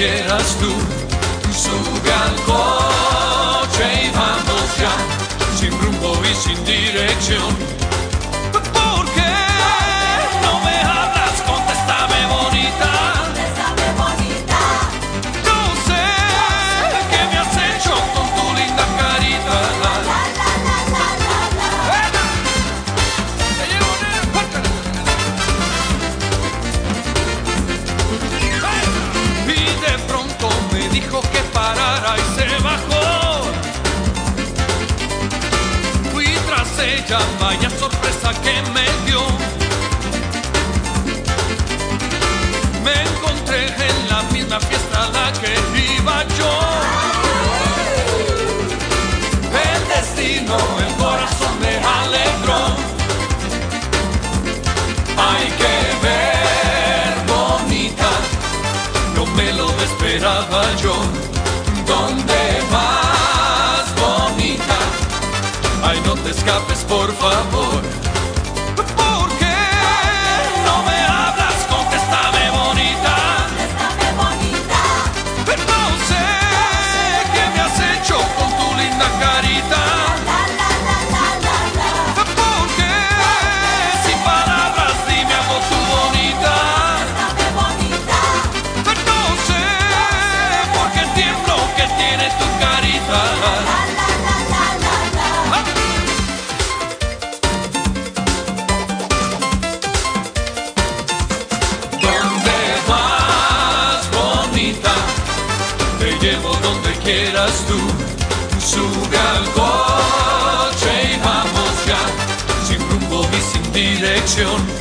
quieras tú, tu hogar vaya sorpresa que me dio. Me encontré en la misma fiesta a la que iba yo. El destino, el corazón me alegró. Hay que ver, bonita, no me lo esperaba yo. escapes, por favor. quieras tú. Sube al coche y vamos ya, sin rumbo ni sin dirección